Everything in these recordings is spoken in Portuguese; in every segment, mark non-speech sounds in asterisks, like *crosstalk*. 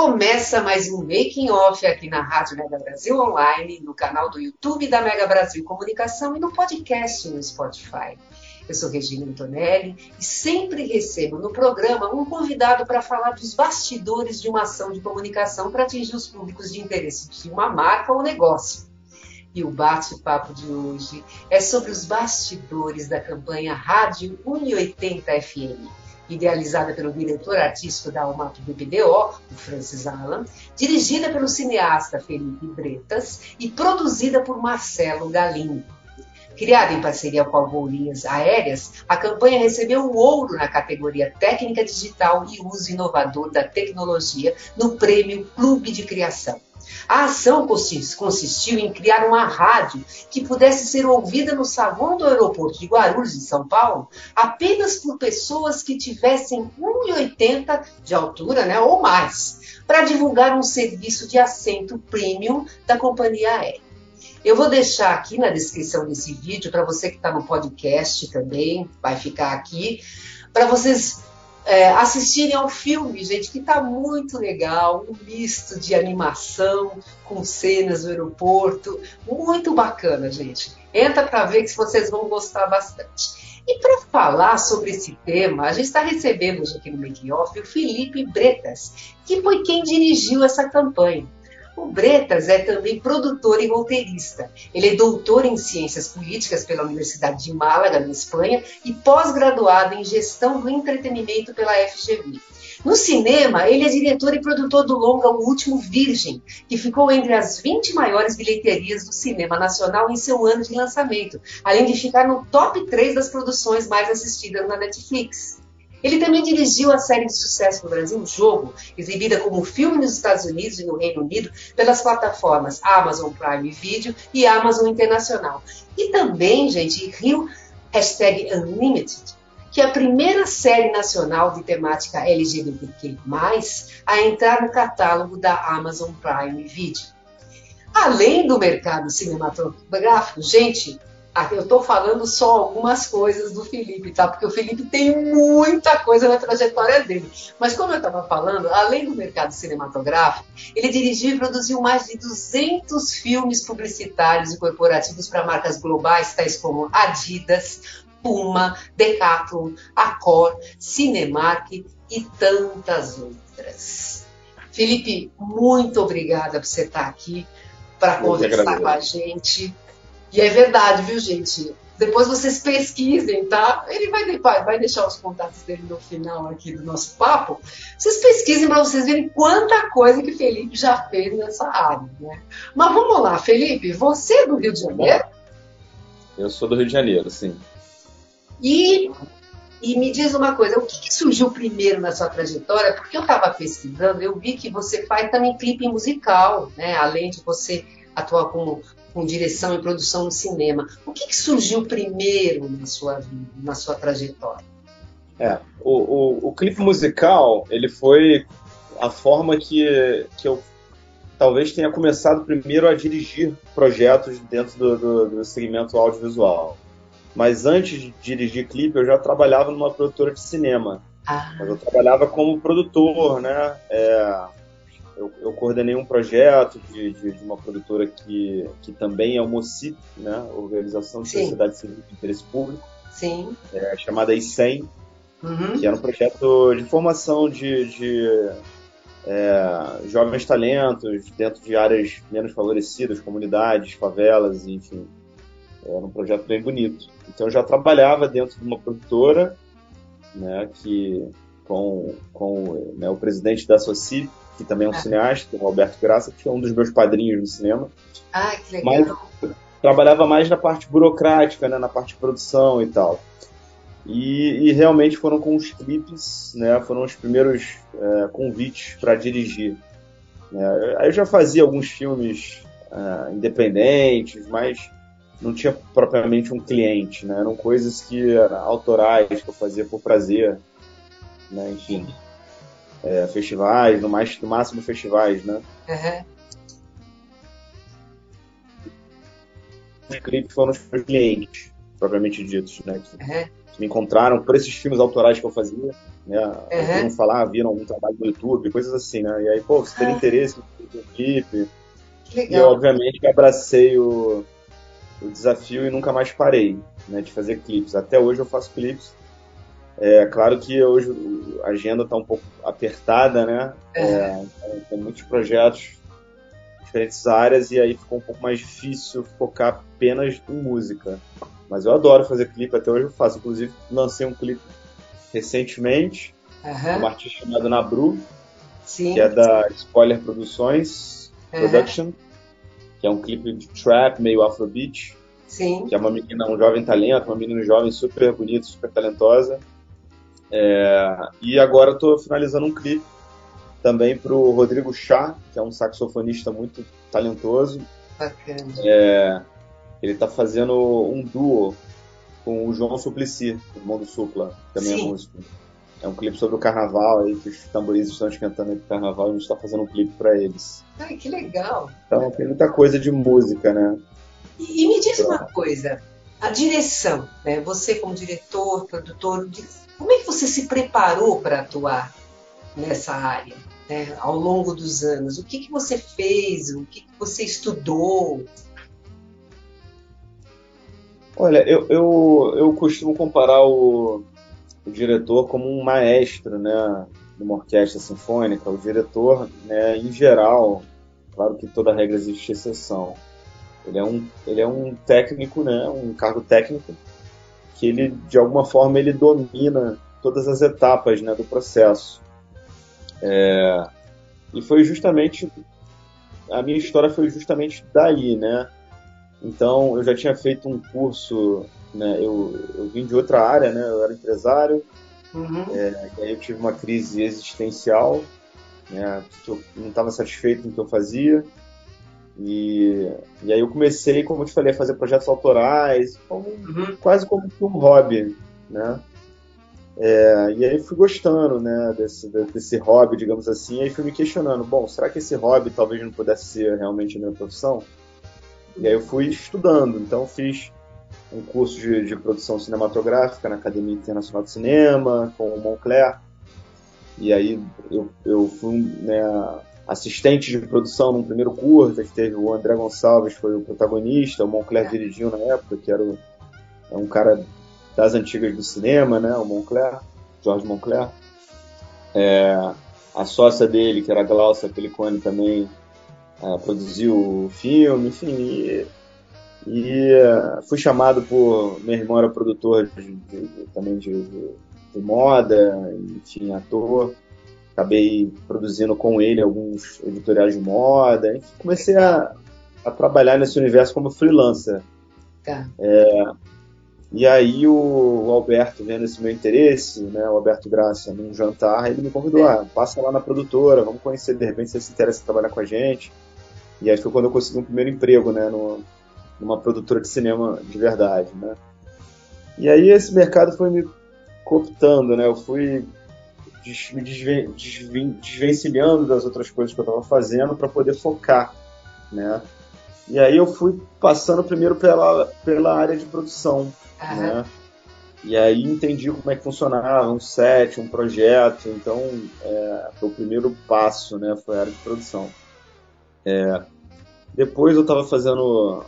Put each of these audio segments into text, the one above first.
Começa mais um Making Off aqui na Rádio Mega Brasil Online, no canal do YouTube da Mega Brasil Comunicação e no podcast no Spotify. Eu sou Regina Antonelli e sempre recebo no programa um convidado para falar dos bastidores de uma ação de comunicação para atingir os públicos de interesse de uma marca ou negócio. E o bate-papo de hoje é sobre os bastidores da campanha Rádio 180 FM idealizada pelo diretor artístico da Almato BPDO, o Francis Alan, dirigida pelo cineasta Felipe Bretas e produzida por Marcelo Galim. Criada em parceria com a Gol Linhas Aéreas, a campanha recebeu o ouro na categoria Técnica Digital e Uso Inovador da Tecnologia no Prêmio Clube de Criação. A ação consistiu em criar uma rádio que pudesse ser ouvida no saguão do aeroporto de Guarulhos, em São Paulo, apenas por pessoas que tivessem 1,80 de altura né, ou mais, para divulgar um serviço de assento premium da companhia aérea. Eu vou deixar aqui na descrição desse vídeo, para você que está no podcast também, vai ficar aqui, para vocês é, assistirem ao filme, gente, que está muito legal, um misto de animação com cenas do aeroporto, muito bacana, gente. Entra para ver que vocês vão gostar bastante. E para falar sobre esse tema, a gente está recebendo aqui no Make Off o Felipe Bretas, que foi quem dirigiu essa campanha. O Bretas é também produtor e roteirista. Ele é doutor em Ciências Políticas pela Universidade de Málaga, na Espanha, e pós-graduado em Gestão do Entretenimento pela FGV. No cinema, ele é diretor e produtor do longa O Último Virgem, que ficou entre as 20 maiores bilheterias do cinema nacional em seu ano de lançamento, além de ficar no top 3 das produções mais assistidas na Netflix. Ele também dirigiu a série de sucesso no Brasil, Jogo, exibida como filme nos Estados Unidos e no Reino Unido pelas plataformas Amazon Prime Video e Amazon Internacional. E também, gente, Rio Hashtag Unlimited, que é a primeira série nacional de temática LGBTQ+, a entrar no catálogo da Amazon Prime Video. Além do mercado cinematográfico, gente, eu estou falando só algumas coisas do Felipe, tá? Porque o Felipe tem muita coisa na trajetória dele. Mas como eu estava falando, além do mercado cinematográfico, ele dirigiu e produziu mais de 200 filmes publicitários e corporativos para marcas globais, tais como Adidas, Puma, Decathlon, Accor, Cinemark e tantas outras. Felipe, muito obrigada por você estar aqui para conversar com a gente. E é verdade, viu, gente? Depois vocês pesquisem, tá? Ele vai, vai, vai deixar os contatos dele no final aqui do nosso papo. Vocês pesquisem para vocês verem quanta coisa que Felipe já fez nessa área, né? Mas vamos lá, Felipe, você é do Rio de Janeiro? Eu sou do Rio de Janeiro, sim. E, e me diz uma coisa, o que, que surgiu primeiro na sua trajetória? Porque eu estava pesquisando, eu vi que você faz também clipe musical, né? Além de você atuar como com direção e produção no cinema. O que, que surgiu primeiro na sua vida, na sua trajetória? É, o, o, o, clipe musical, ele foi a forma que, que eu talvez tenha começado primeiro a dirigir projetos dentro do, do, do segmento audiovisual. Mas antes de dirigir clipe, eu já trabalhava numa produtora de cinema. Ah. eu trabalhava como produtor, né? É, eu, eu coordenei um projeto de, de, de, uma produtora que, que também é o MOCIP, né? Organização de Sim. Sociedade Civil de Interesse Público. Sim. É, chamada ICEM, uhum. que era um projeto de formação de, de é, jovens talentos dentro de áreas menos favorecidas, comunidades, favelas, enfim. Era um projeto bem bonito. Então eu já trabalhava dentro de uma produtora, né, que com, com né, o presidente da Soci, que também é um ah. cineasta, o Roberto Graça, que é um dos meus padrinhos no cinema. Ah, que legal. Mas trabalhava mais na parte burocrática, né, na parte de produção e tal. E, e realmente foram com os clipes, né, foram os primeiros é, convites para dirigir. É, aí eu já fazia alguns filmes é, independentes, mas não tinha propriamente um cliente, né? Eram coisas que eram autorais que eu fazia por prazer, né? Enfim, é, festivais, no, mais, no máximo festivais, né? Uhum. Os clipes foram os meus clientes, propriamente ditos, né? Que, uhum. que, me encontraram por esses filmes autorais que eu fazia, né? Uhum. Não falar, viram algum trabalho no YouTube, coisas assim, né? E aí, pô, você tem interesse no clipe? E eu, obviamente, abracei o o desafio e nunca mais parei né, de fazer clipes. Até hoje eu faço clipes. É claro que hoje a agenda está um pouco apertada, né? É, é tem muitos projetos, diferentes áreas, e aí ficou um pouco mais difícil focar apenas em música. Mas eu adoro fazer clipe, até hoje eu faço. Inclusive, lancei um clipe recentemente, uhum. uma artista chamada Nabru, Sim. que é da Spoiler Produções uhum. Production que é um clipe de trap meio afrobeat. Sim. Que é uma menina, um jovem talento, uma menina jovem super bonita, super talentosa. É, e agora estou finalizando um clipe também para o Rodrigo Chá, que é um saxofonista muito talentoso. Bacana. É, ele está fazendo um duo com o João Suplicy, irmão do Supla, que também é Sim. é músico. É um clipe sobre o carnaval aí, que os tamboristas estão esquentando aí pro carnaval e a gente está fazendo um clipe para eles. Ai, que legal! Então tem muita coisa de música, né? E, e me diz uma coisa, a direção, né? Você como diretor, produtor, como é que você se preparou para atuar nessa área, né? Ao longo dos anos, o que que você fez, o que, que você estudou? Olha, eu, eu, eu costumo comparar o, o diretor como um maestro, né, numa orquestra sinfônica. O diretor, né, em geral, claro que toda regra existe exceção. Ele é um, ele é um técnico, né, um cargo técnico que ele, de alguma forma, ele domina todas as etapas, né, do processo. É, e foi justamente a minha história foi justamente daí, né? Então, eu já tinha feito um curso né? Eu, eu vim de outra área, né? Eu era empresário, uhum. é, e aí eu tive uma crise existencial, né? Que eu não estava satisfeito com o que eu fazia. E, e aí eu comecei, como eu te falei, a fazer projetos autorais, como, uhum. quase como um hobby, né? É, e aí fui gostando, né, desse, desse hobby, digamos assim, e aí fui me questionando, bom, será que esse hobby talvez não pudesse ser realmente a minha profissão? E aí eu fui estudando, então fiz um curso de, de, produção cinematográfica na Academia Internacional de Cinema, com o Moncler. E aí eu, eu fui né, assistente de produção num primeiro curso, que teve o André Gonçalves, foi o protagonista, o Moncler dirigiu na época, que era o, é um cara das antigas do cinema, né, o Moncler, Jorge Moncler. É, a sócia dele, que era a Glaucia Pelicone, também é, produziu o filme, enfim, e e uh, fui chamado por. Meu irmão era produtor de, de, também de, de, moda, enfim, ator. Acabei produzindo com ele alguns editoriais de moda. Enfim, comecei a, a trabalhar nesse universo como freelancer. Tá. É, e aí o, o, Alberto, vendo esse meu interesse, né, o Alberto Graça, num jantar, ele me convidou, ah, passa lá na produtora, vamos conhecer, de repente você se interessa em trabalhar com a gente. E aí foi quando eu consegui um primeiro emprego, né, no, numa produtora de cinema de verdade, né? E aí esse mercado foi me cooptando, né? Eu fui me desven desvencilhando das outras coisas que eu estava fazendo para poder focar, né? E aí eu fui passando primeiro pela, pela área de produção, uhum. né? E aí entendi como é que funcionava um set, um projeto. Então, é, foi o primeiro passo, né? Foi a área de produção. É, depois eu estava fazendo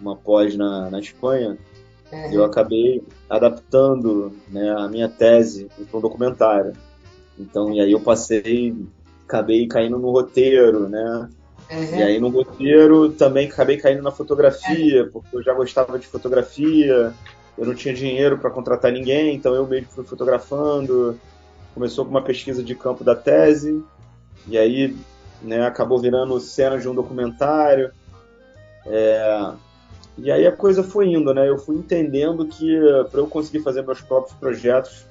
uma pós na, na Espanha, uhum. eu acabei adaptando né, a minha tese para um documentário. Então, e aí eu passei, acabei caindo no roteiro, né? Uhum. E aí no roteiro também acabei caindo na fotografia, porque eu já gostava de fotografia, eu não tinha dinheiro para contratar ninguém, então eu mesmo fui fotografando. começou com uma pesquisa de campo da tese, e aí né, acabou virando cena de um documentário. É, e aí a coisa foi indo, né? Eu fui entendendo que para eu conseguir fazer meus próprios projetos,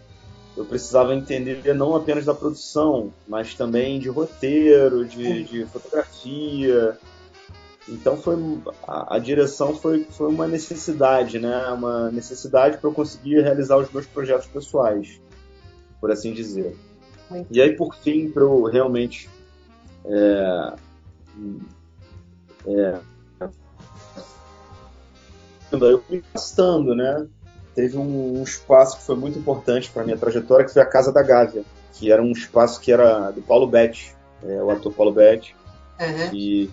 eu precisava entender não apenas da produção, mas também de roteiro, de, de fotografia. Então foi a, a, direção foi, foi uma necessidade, né? Uma necessidade para eu conseguir realizar os meus projetos pessoais, por assim dizer. Muito e aí por fim, para eu realmente é, é, eu fui gastando, né? Teve um, um, espaço que foi muito importante para minha trajetória, que foi a Casa da Gávea, que era um espaço que era do Paulo Betti, é, o ator Paulo Betti. Uhum. E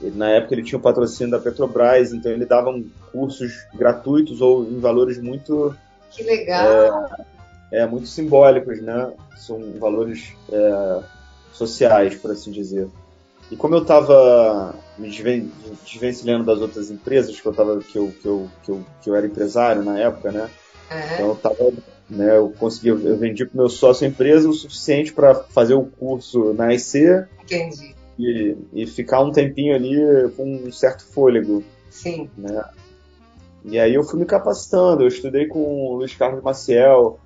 ele, na época ele tinha o patrocínio da Petrobras, então ele dava cursos gratuitos ou em valores muito. Que legal! É, é muito simbólicos, né? São valores é, sociais, por assim dizer. E como eu estava me desvencilhando das outras empresas, que eu, tava, que, eu, que, eu, que, eu, que eu era empresário na época, né? Uhum. Então eu tava, né, eu consegui, eu vendi pro meu sócio a empresa o suficiente para fazer o curso na IC. Entendi. E, e ficar um tempinho ali com um certo fôlego. Sim. Né? E aí eu fui me capacitando, eu estudei com o Luiz Carlos Maciel,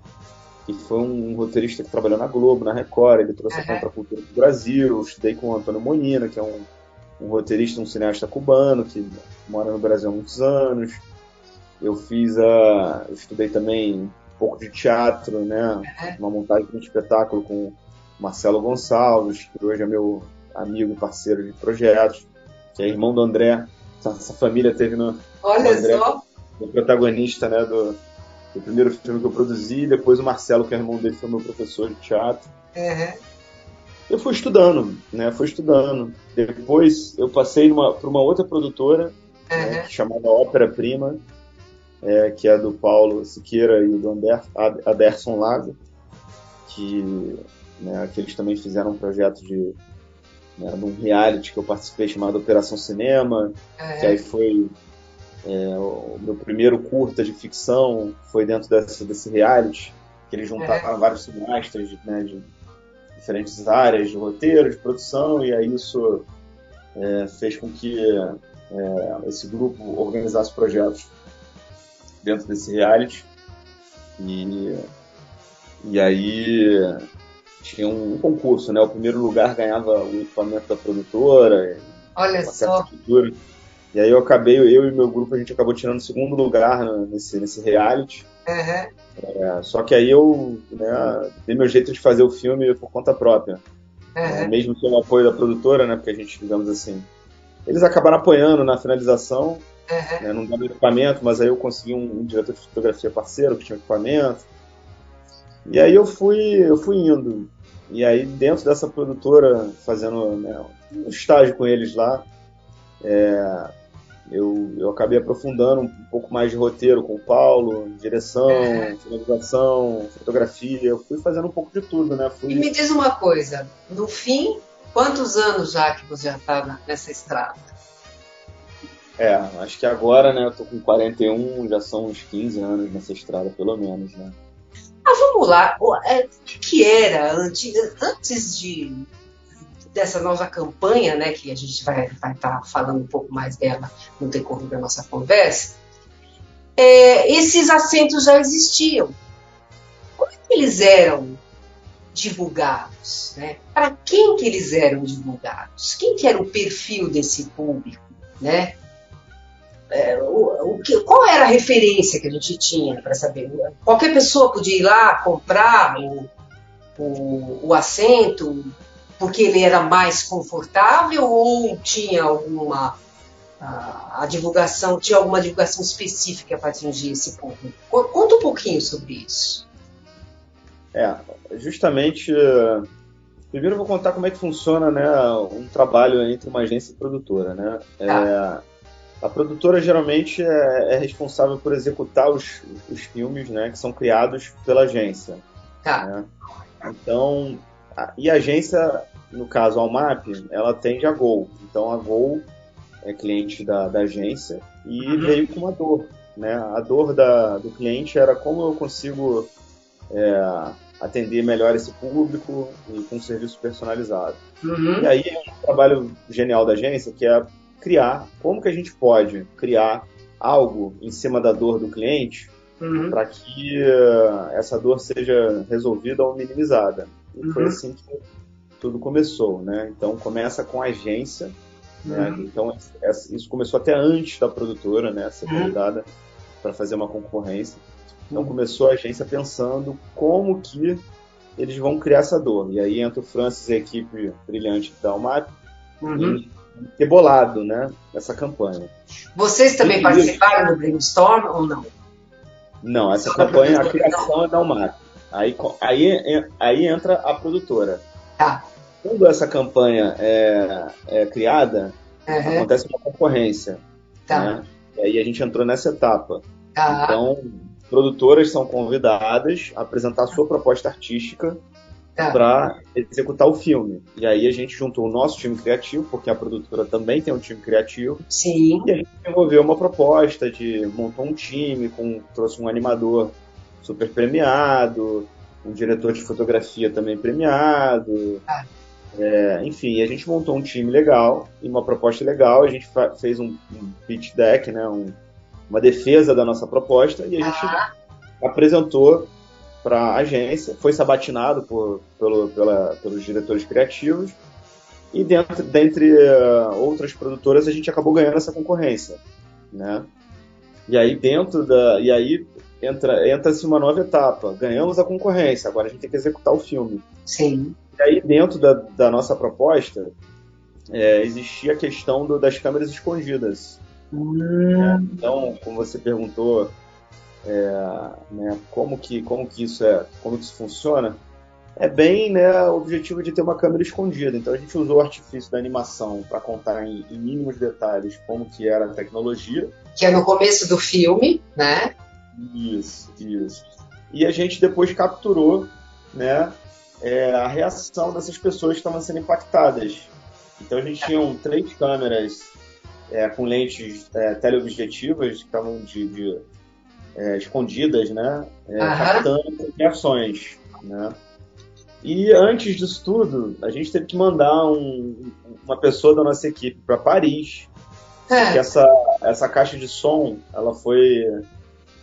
que foi um roteirista que trabalhou na Globo, na Record, ele trouxe uhum. a contracultura do Brasil. Eu estudei com o Antônio Monina, que é um, um roteirista, um cineasta cubano, que mora no Brasil há muitos anos. Eu fiz a. Eu estudei também um pouco de teatro, né? Uma montagem de um espetáculo com Marcelo Gonçalves, que hoje é meu amigo e parceiro de projetos, que é irmão do André. Essa família teve no. Olha André, só! O protagonista né, do, o primeiro filme que eu produzi, depois o Marcelo, que é irmão dele, foi meu professor de teatro. Uhum. Eu fui estudando, né? Fui estudando. Depois eu passei para uma outra produtora, uhum. né, que chamava Ópera Prima, é, que é do Paulo Siqueira e do Ander, Aderson Lago, que, né, que eles também fizeram um projeto de né, um reality que eu participei chamado Operação Cinema, uhum. que aí foi é, o meu primeiro curta de ficção foi dentro desse, desse reality, que ele juntava é. vários cineastas né, de diferentes áreas de roteiro, de produção, e aí isso é, fez com que é, esse grupo organizasse projetos dentro desse reality. E, e aí tinha um, concurso, né? O primeiro lugar ganhava o equipamento da produtora. Olha só. Cultura. E aí eu acabei, eu e meu grupo, a gente acabou tirando o segundo lugar nesse, nesse reality. Uhum. É, só que aí eu né, dei meu jeito de fazer o filme por conta própria. Uhum. É, mesmo sem o apoio da produtora, né? Porque a gente, digamos assim. Eles acabaram apoiando na finalização, uhum. né, não dando equipamento, mas aí eu consegui um, um, diretor de fotografia parceiro que tinha equipamento. E aí eu fui, eu fui indo. E aí dentro dessa produtora, fazendo né, um estágio com eles lá, é, eu, eu acabei aprofundando um pouco mais de roteiro com o Paulo, direção, é. finalização, fotografia. Eu fui fazendo um pouco de tudo, né? Fui... E me diz uma coisa, no fim, quantos anos já que você já está nessa estrada? É, acho que agora, né, eu tô com 41, já são uns 15 anos nessa estrada, pelo menos, né? Ah, vamos lá. É, o que era antes, antes de dessa nova campanha, né, que a gente vai estar tá falando um pouco mais dela no decorrer da nossa conversa, é, esses assentos já existiam. Como é que eles eram divulgados? Né? Para quem que eles eram divulgados? Quem que era o perfil desse público? Né? É, o, o que, qual era a referência que a gente tinha para saber? Qualquer pessoa podia ir lá comprar o, o, o assento, porque ele era mais confortável ou tinha alguma a, a, divulgação, tinha alguma divulgação específica para atingir esse público? Conta um pouquinho sobre isso. É, justamente. Primeiro eu vou contar como é que funciona né, um trabalho entre uma agência e produtora. Né? Tá. É, a produtora geralmente é, é, responsável por executar os, os filmes né, que são criados pela agência. Tá. Né? Então, e a agência, no caso a Almap, ela atende a Gol. Então a Gol é cliente da, da agência e uhum. veio com uma dor. Né? A dor da, do cliente era como eu consigo é, atender melhor esse público e com um serviço personalizado. Uhum. E aí é um trabalho genial da agência que é criar como que a gente pode criar algo em cima da dor do cliente uhum. para que uh, essa dor seja resolvida ou minimizada. E uhum. foi assim que tudo começou, né? Então começa com a agência, né? Uhum. Então isso começou até antes da produtora, né? Ser uhum. convidada para fazer uma concorrência. Então uhum. começou a agência pensando como que eles vão criar essa dor. E aí entra o Francis e a equipe brilhante da Almap uhum. ter bolado, né, essa campanha. Vocês também e participaram do brainstorm ou não? Não, essa campanha, a criação é da Almap. Aí, aí, aí entra a produtora. Tá. Quando essa campanha é, é criada, uhum. acontece uma concorrência. Tá. Né? E aí a gente entrou nessa etapa. Tá. Então, produtoras são convidadas a apresentar a sua proposta artística tá. para executar o filme. E aí a gente juntou o nosso time criativo, porque a produtora também tem um time criativo. Sim. E a gente desenvolveu uma proposta de montar um time, com, trouxe um animador super premiado, um diretor de fotografia também premiado. Ah. É, enfim, a gente montou um time legal e uma proposta legal. A gente fez um, um pitch deck, né, um, uma defesa da nossa proposta e a gente ah. apresentou para a agência. Foi sabatinado por, pelo, pela, pelos diretores criativos e dentro, dentre uh, outras produtoras a gente acabou ganhando essa concorrência, né? E aí dentro da e aí entra entra-se uma nova etapa. Ganhamos a concorrência, agora a gente tem que executar o filme. Sim. E aí dentro da, da nossa proposta é, existia a questão do, das câmeras escondidas. Hum. Então, como você perguntou, é, né, como que como que isso é, como que isso funciona, é bem né, o objetivo de ter uma câmera escondida. Então a gente usou o artifício da animação para contar em, em, mínimos detalhes como que era a tecnologia. Que é no começo do filme, né? Isso, isso. E a gente depois capturou, né, é, a reação dessas pessoas que estavam sendo impactadas. Então a gente tinha três câmeras é, com lentes é, teleobjetivas que estavam de, de é, escondidas, né? É, captando reações, né? E antes disso tudo, a gente teve que mandar um, uma pessoa da nossa equipe para Paris. É. essa, essa caixa de som, ela foi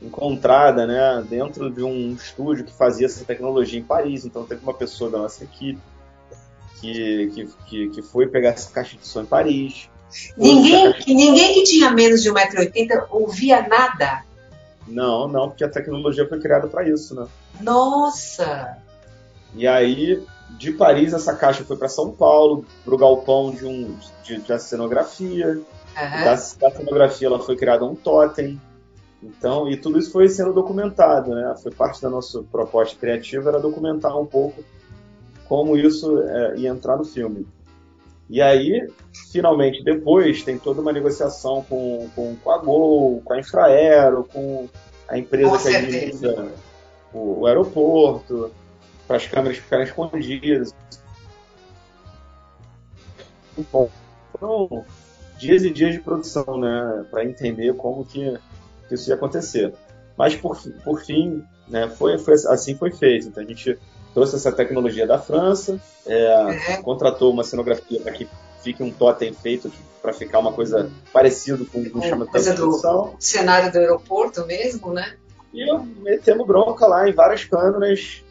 encontrada, né, dentro de um estúdio que fazia essa tecnologia em Paris. Então teve uma pessoa da nossa equipe que, que, que, que foi pegar essa caixa de som em Paris, Ninguém, que, ninguém que tinha menos de 1,80m ouvia nada. Não, não, porque a tecnologia foi criada para isso, né? Nossa! E aí, de Paris, essa caixa foi para São Paulo, para o galpão de, um, de, de cenografia. Uhum. Da, da cenografia ela foi criada um totem. Então, e tudo isso foi sendo documentado, né? Foi parte da nossa proposta criativa, era documentar um pouco como isso é, ia entrar no filme. E aí, finalmente, depois, tem toda uma negociação com, com, com a Gol, com a Infraero, com a empresa com que administra o, o aeroporto, para as câmeras ficarem escondidas. Bom, foram dias e dias de produção, né, para entender como que, que, isso ia acontecer. Mas por, por fim, né, foi, foi assim foi feito. Então a gente trouxe essa tecnologia da França, é, contratou uma cenografia para que fique um totem feito para ficar uma coisa parecida com o que chama coisa do cenário do aeroporto mesmo, né? E metemos bronca lá em várias câmeras,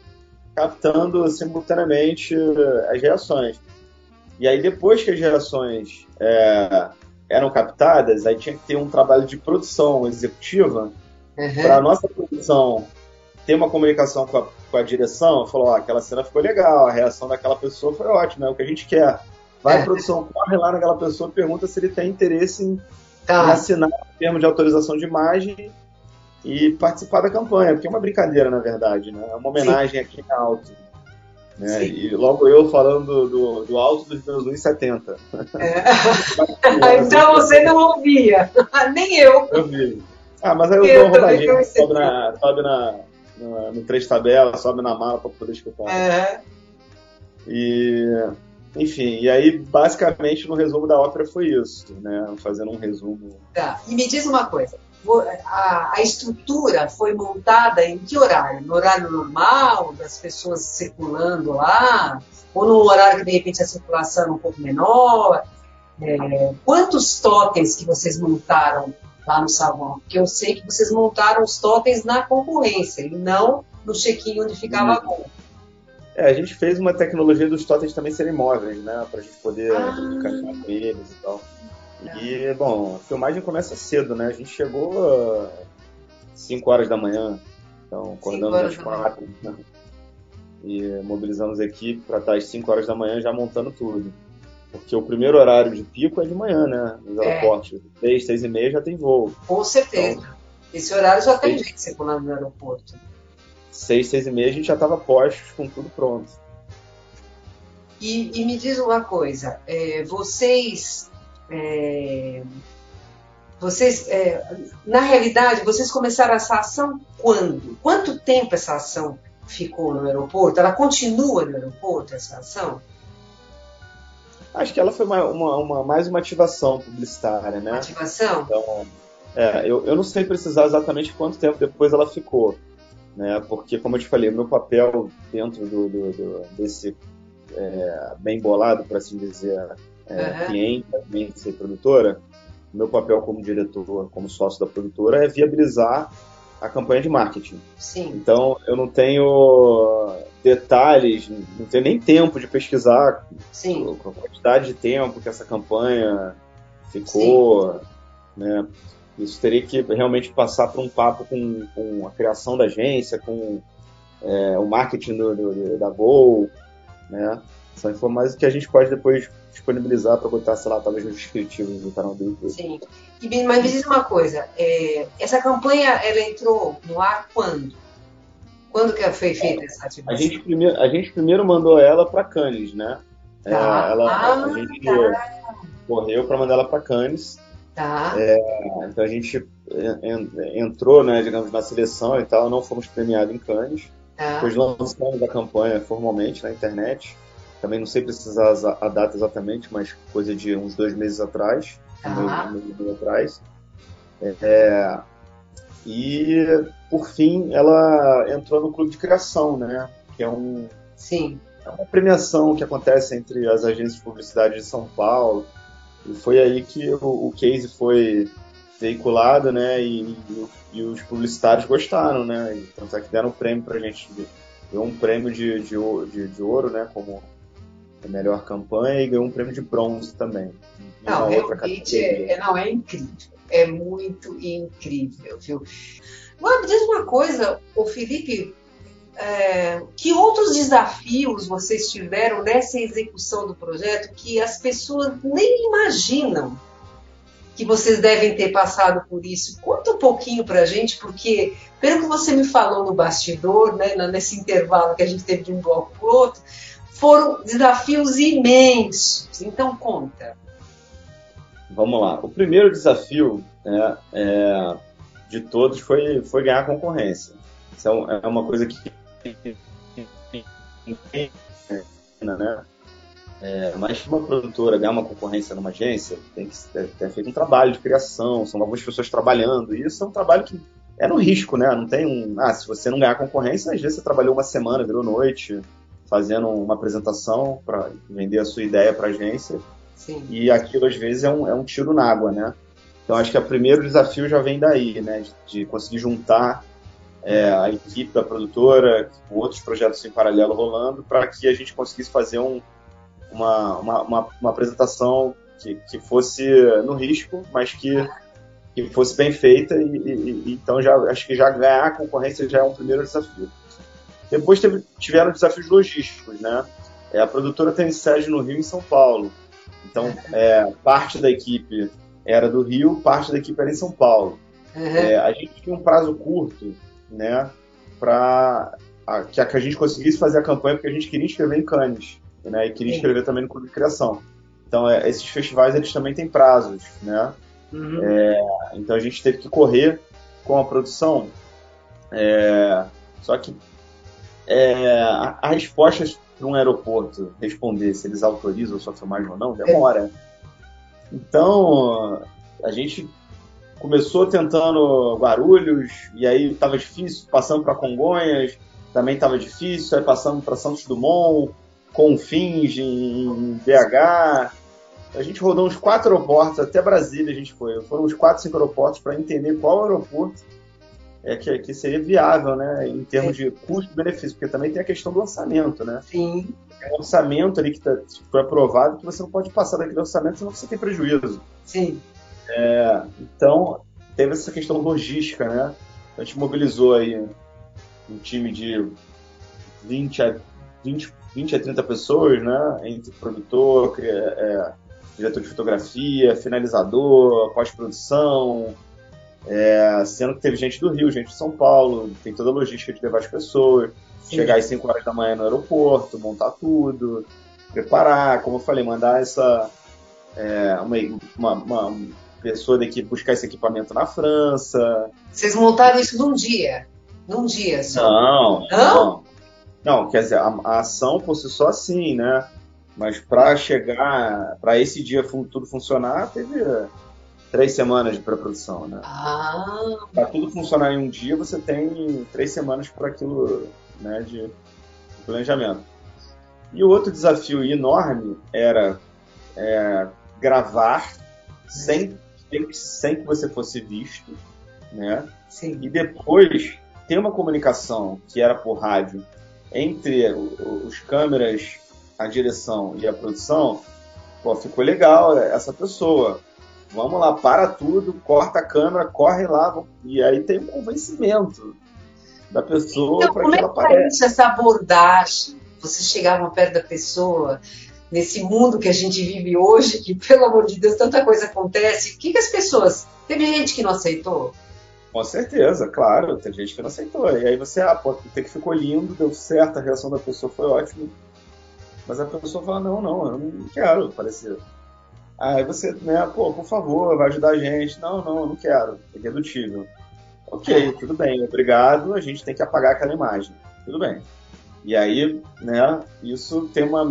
captando simultaneamente eh, as reações. E aí depois que as reações é, eram captadas, aí tinha que ter um trabalho de produção executiva uhum. para a nossa produção ter uma comunicação com a, com a direção, falou, ó, aquela cena ficou legal, a reação daquela pessoa foi ótima, é o que a gente quer. Vai é. a produção, corre lá naquela pessoa, pergunta se ele tem interesse em, tá. assinar o termo de autorização de imagem e participar da campanha, porque é uma brincadeira, na verdade, né? É uma homenagem Sim. aqui em alto. Né? E logo eu falando do, do alto dos meus 1,70. É. *laughs* *laughs* então você não ouvia, *laughs* nem eu. Eu vi. Ah, mas aí eu, eu dou uma rodadinha, sobe na, sobe na, no, no três tabelas, sobe na mala para poder escutar. É. E, enfim, e aí basicamente no resumo da ópera foi isso, né? Fazendo um resumo. Tá, e me diz uma coisa. A, a, estrutura foi montada em que horário? No horário normal, das pessoas circulando lá? Ou no horário que de repente a circulação é um pouco menor? É, quantos totens que vocês montaram lá no salão? Porque eu sei que vocês montaram os totens na concorrência e não no check-in onde ficava a gol. É, a gente fez uma tecnologia dos totens também serem móveis, né? Pra gente poder ah. com eles e tal. E, bom, a filmagem começa cedo, né? A gente chegou 5 horas da manhã, então acordamos às 4 né? e mobilizamos a equipe para estar às 5 horas da manhã já montando tudo. Porque o primeiro horário de pico é de manhã, né? Nos é. aeroportos. 6, 6 e meia já tem voo. Com certeza. Então, Esse horário já tem gente circulando no aeroporto. 6, 6 e meia a gente já estava postos com tudo pronto. E, e me diz uma coisa, é, vocês é, vocês, é, na realidade, vocês começaram essa ação quando? Quanto tempo essa ação ficou no aeroporto? Ela continua no aeroporto, essa ação? Acho que ela foi uma, uma, uma mais uma ativação publicitária, né? Ativação? Então, é, eu, eu não sei precisar exatamente quanto tempo depois ela ficou, né? Porque, como eu te falei, meu papel dentro do, do, do desse é, bem bolado, por assim dizer, é, uhum. cliente, cliente e produtora, meu papel como diretor, como sócio da produtora, é viabilizar a campanha de marketing. Sim. Então, eu não tenho detalhes, não tenho nem tempo de pesquisar Sim. a quantidade de tempo que essa campanha ficou, Sim. né? Isso teria que realmente passar por um papo com, com a criação da agência, com é, o marketing do, do, da Gol, né? São informações que a gente pode depois disponibilizar para botar, sei lá, talvez no descritivo do canal do YouTube. Sim. E, mas me diz uma coisa, é, essa campanha, ela entrou no ar quando? Quando que foi feita essa ativação? A gente primeiro, a gente primeiro mandou ela para Cannes, né? É, tá. É, ela, ah, a gente tá. correu para mandar ela para Cannes. Tá. É, então a gente entrou, né, digamos, na seleção e tal, não fomos premiados em Cannes. Tá. Depois lançamos a campanha formalmente na internet. Também não sei precisar a data exatamente, mas coisa de uns dois meses atrás. Uhum. Um mês atrás. É, e, por fim, ela entrou no Clube de Criação, né? Que é um... Sim. É uma premiação que acontece entre as agências de publicidade de São Paulo. E foi aí que o, o case foi veiculado, né? E, e, e, os publicitários gostaram, né? E, tanto é que deram um prêmio pra gente. Deu um prêmio de, de, de, de ouro, né? Como a melhor campanha e ganhou um prêmio de bronze também. Não, realmente é, é, não, é incrível. É muito incrível, viu? Mas diz uma coisa, o Felipe, é, que outros desafios vocês tiveram nessa execução do projeto que as pessoas nem imaginam que vocês devem ter passado por isso? Conta um pouquinho para a gente, porque pelo que você me falou no bastidor, né, nesse intervalo que a gente teve de um bloco para outro, foram desafios imensos. Então, conta. Vamos lá. O primeiro desafio né, é, de todos foi, foi ganhar concorrência. Isso é, é uma coisa que. Né? É, mas uma produtora ganhar uma concorrência numa agência tem que ter feito um trabalho de criação, são algumas pessoas trabalhando, e isso é um trabalho que é no risco, né? Não tem um. Ah, se você não ganhar concorrência, às vezes você trabalhou uma semana, virou noite, fazendo uma apresentação para vender a sua ideia para a agência. Sim. E aquilo, às vezes, é um, é um tiro na água, né? Então, acho que o primeiro desafio já vem daí, né? De, conseguir juntar é, a equipe da produtora com outros projetos em paralelo rolando para que a gente conseguisse fazer um, uma, uma, uma, uma, apresentação que, que fosse no risco, mas que, que fosse bem feita. E, e então, já, acho que já ganhar a concorrência já é um primeiro desafio. Depois teve, tiveram desafios logísticos, né? É, a produtora tem sede no Rio e em São Paulo. Então, é, parte da equipe era do Rio, parte da equipe era em São Paulo. Uhum. É, a gente tinha um prazo curto, né, para que, a, que a gente conseguisse fazer a campanha, porque a gente queria escrever em Cannes, né, e queria escrever também no Clube de Criação. Então, é, esses festivais, eles também têm prazos, né? Uhum. É, então, a gente teve que correr com a produção. É, só que é, a, a resposta para um aeroporto responder se eles autorizam a sua filmagem ou não demora. Então, a gente começou tentando Guarulhos, e aí estava difícil, passando para Congonhas, também estava difícil, aí passamos para Santos Dumont, Confins em BH. A gente rodou uns quatro aeroportos, até Brasília a gente foi. Foram uns quatro, cinco aeroportos para entender qual aeroporto é que, que seria viável, né, em termos de custo-benefício, porque também tem a questão do orçamento, né? Sim. É um orçamento ali que tá, foi aprovado que você não pode passar daquele orçamento, senão você tem prejuízo. Sim. É, então, teve essa questão logística, né? A gente mobilizou aí um time de 20 a, 20, 20 a 30 pessoas, né? Entre produtor, é, é, diretor de fotografia, finalizador, pós-produção, é, sendo que teve gente do Rio, gente de São Paulo, tem toda a logística de levar as pessoas, Sim. chegar às 5 horas da manhã no aeroporto, montar tudo, preparar, como eu falei, mandar essa é, uma, uma, uma, pessoa daqui buscar esse equipamento na França. Vocês montaram isso num dia? Num dia só? Não, não. Não, quer dizer, a, a ação si só sim, né? Mas para chegar, para esse dia tudo funcionar, teve três semanas de pré-produção, né? Ah. Para tudo funcionar em um dia, você tem três semanas para aquilo, né, de planejamento. E o outro desafio enorme era é, gravar sem, sem que você fosse visto, né? Sim. E depois ter uma comunicação que era por rádio entre os câmeras, a direção e a produção. Pô, ficou legal essa pessoa vamos lá, para tudo, corta a câmera, corre lá, e aí tem um convencimento da pessoa então, para que ela apareça. essa abordagem? Você chegava perto da pessoa, nesse mundo que a gente vive hoje, que pelo amor de Deus tanta coisa acontece, o que, que as pessoas. Teve gente que não aceitou? Com certeza, claro, tem gente que não aceitou. E aí você, ah, pô, tem que ficou lindo, deu certo, a reação da pessoa foi ótima. Mas a pessoa fala, não, não, eu não quero parecer Aí você, né, pô, por favor, vai ajudar a gente. Não, não, eu não quero. É redutível. Ok, tudo bem, obrigado. A gente tem que apagar aquela imagem. Tudo bem. E aí, né, isso tem uma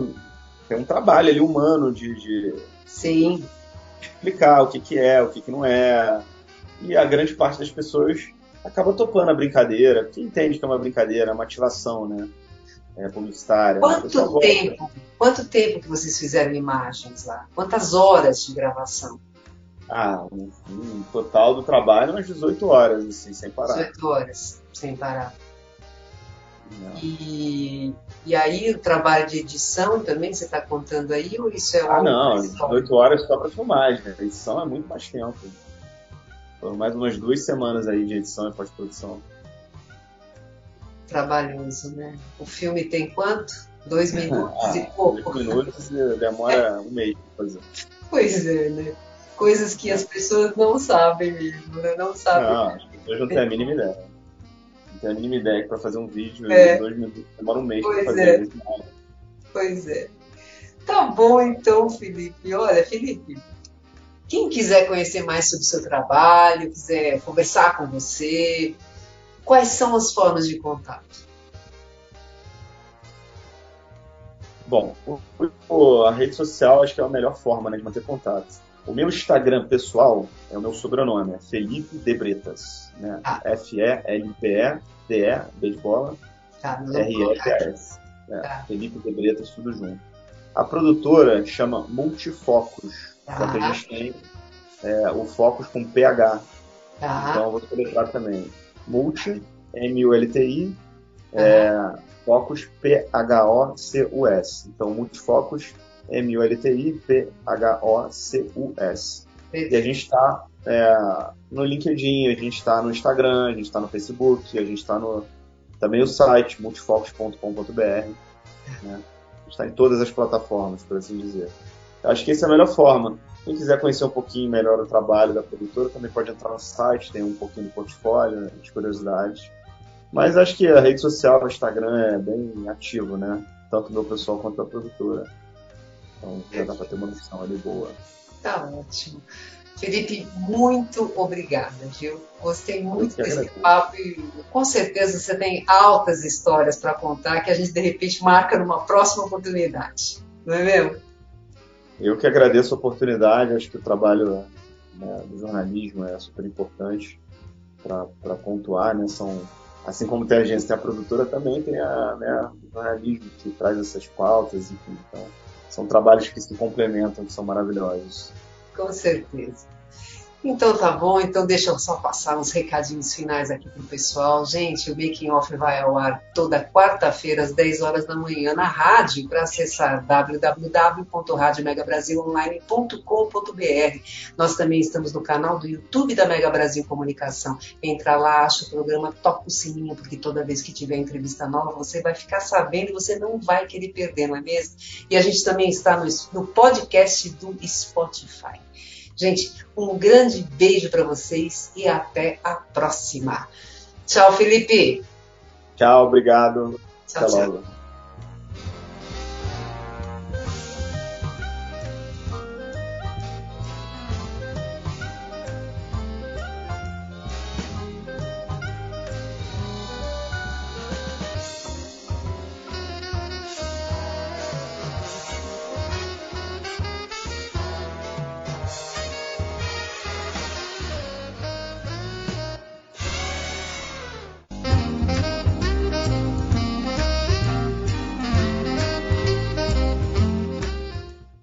tem um trabalho ali humano de, de Sim. explicar o que, que é, o que, que não é. E a grande parte das pessoas acaba topando a brincadeira, porque entende que é uma brincadeira, é uma ativação, né? É, publicitária. Né? Quanto tempo? Quanto tempo que vocês fizeram imagens lá? Quantas horas de gravação? Ah, um, um total do trabalho umas 18 horas, assim, sem parar. 18 horas, sem parar. E, e aí o trabalho de edição também você está contando aí ou isso é Ah, não, 18 horas só para filmagem. A edição é muito mais tempo. Foram mais umas duas semanas aí de edição e pós-produção trabalhoso, né? O filme tem quanto? Dois *laughs* minutos ah, e pouco. Dois minutos demora um mês para fazer. Pois é, né? Coisas que as pessoas não sabem mesmo, né? Não sabem. Não, as pessoas não têm a mínima ideia. Não tem a mínima ideia que para fazer um vídeo é. dois minutos demora um mês para fazer. É. Pois é. Tá bom então, Felipe. Olha, Felipe, quem quiser conhecer mais sobre o seu trabalho, quiser conversar com você, Quais são as formas de contato? Bom, a rede social acho que é a melhor forma né, de manter contato. O meu Instagram pessoal é o meu sobrenome, é Felipe Debretas. Né? Ah. F-E-L-P-E-D-E, B de bola, tá, R-E-T-A-S. É, tá. Felipe Debretas, tudo junto. A produtora chama Multifocus, tá. só que a gente tem é, o Focus com PH. Tá. Então eu vou soletrar também. Multi, M-U-L-T-I, é, Focus, P-H-O-C-U-S. Então, Multifocus, M-U-L-T-I, P-H-O-C-U-S. E a gente está é, no LinkedIn, a gente está no Instagram, a gente está no Facebook, a gente está no também o site multifocus.com.br. Né? A gente está em todas as plataformas, por assim dizer. Acho que essa é a melhor forma. Quem quiser conhecer um pouquinho melhor o trabalho da produtora, também pode entrar no site, tem um pouquinho do portfólio, de curiosidades. Mas acho que a rede social, o Instagram, é bem ativo, né? Tanto o meu pessoal quanto a produtora. Então já dá para ter uma noção ali boa. Tá ótimo. Felipe, muito obrigada, viu? Gostei muito desse agradeço. papo e com certeza você tem altas histórias para contar que a gente de repente marca numa próxima oportunidade. Não é mesmo? Eu que agradeço a oportunidade, acho que o trabalho né, do jornalismo é super importante para pontuar, né? São, assim como tem a agência, tem a produtora, também tem a, né, o jornalismo que traz essas pautas, enfim. Então, são trabalhos que se complementam, que são maravilhosos. Com certeza. Então tá bom, então deixa eu só passar uns recadinhos finais aqui pro pessoal. Gente, o Making Off vai ao ar toda quarta-feira às 10 horas da manhã na rádio para acessar www.radiomegabrasilonline.com.br. Nós também estamos no canal do YouTube da Mega Brasil Comunicação. Entra lá, acha o programa, toca o sininho, porque toda vez que tiver entrevista nova, você vai ficar sabendo e você não vai querer perder, não é mesmo? E a gente também está no, no podcast do Spotify. Gente, um grande beijo para vocês e até a próxima. Tchau, Felipe. Tchau, obrigado. Tchau, até tchau. logo.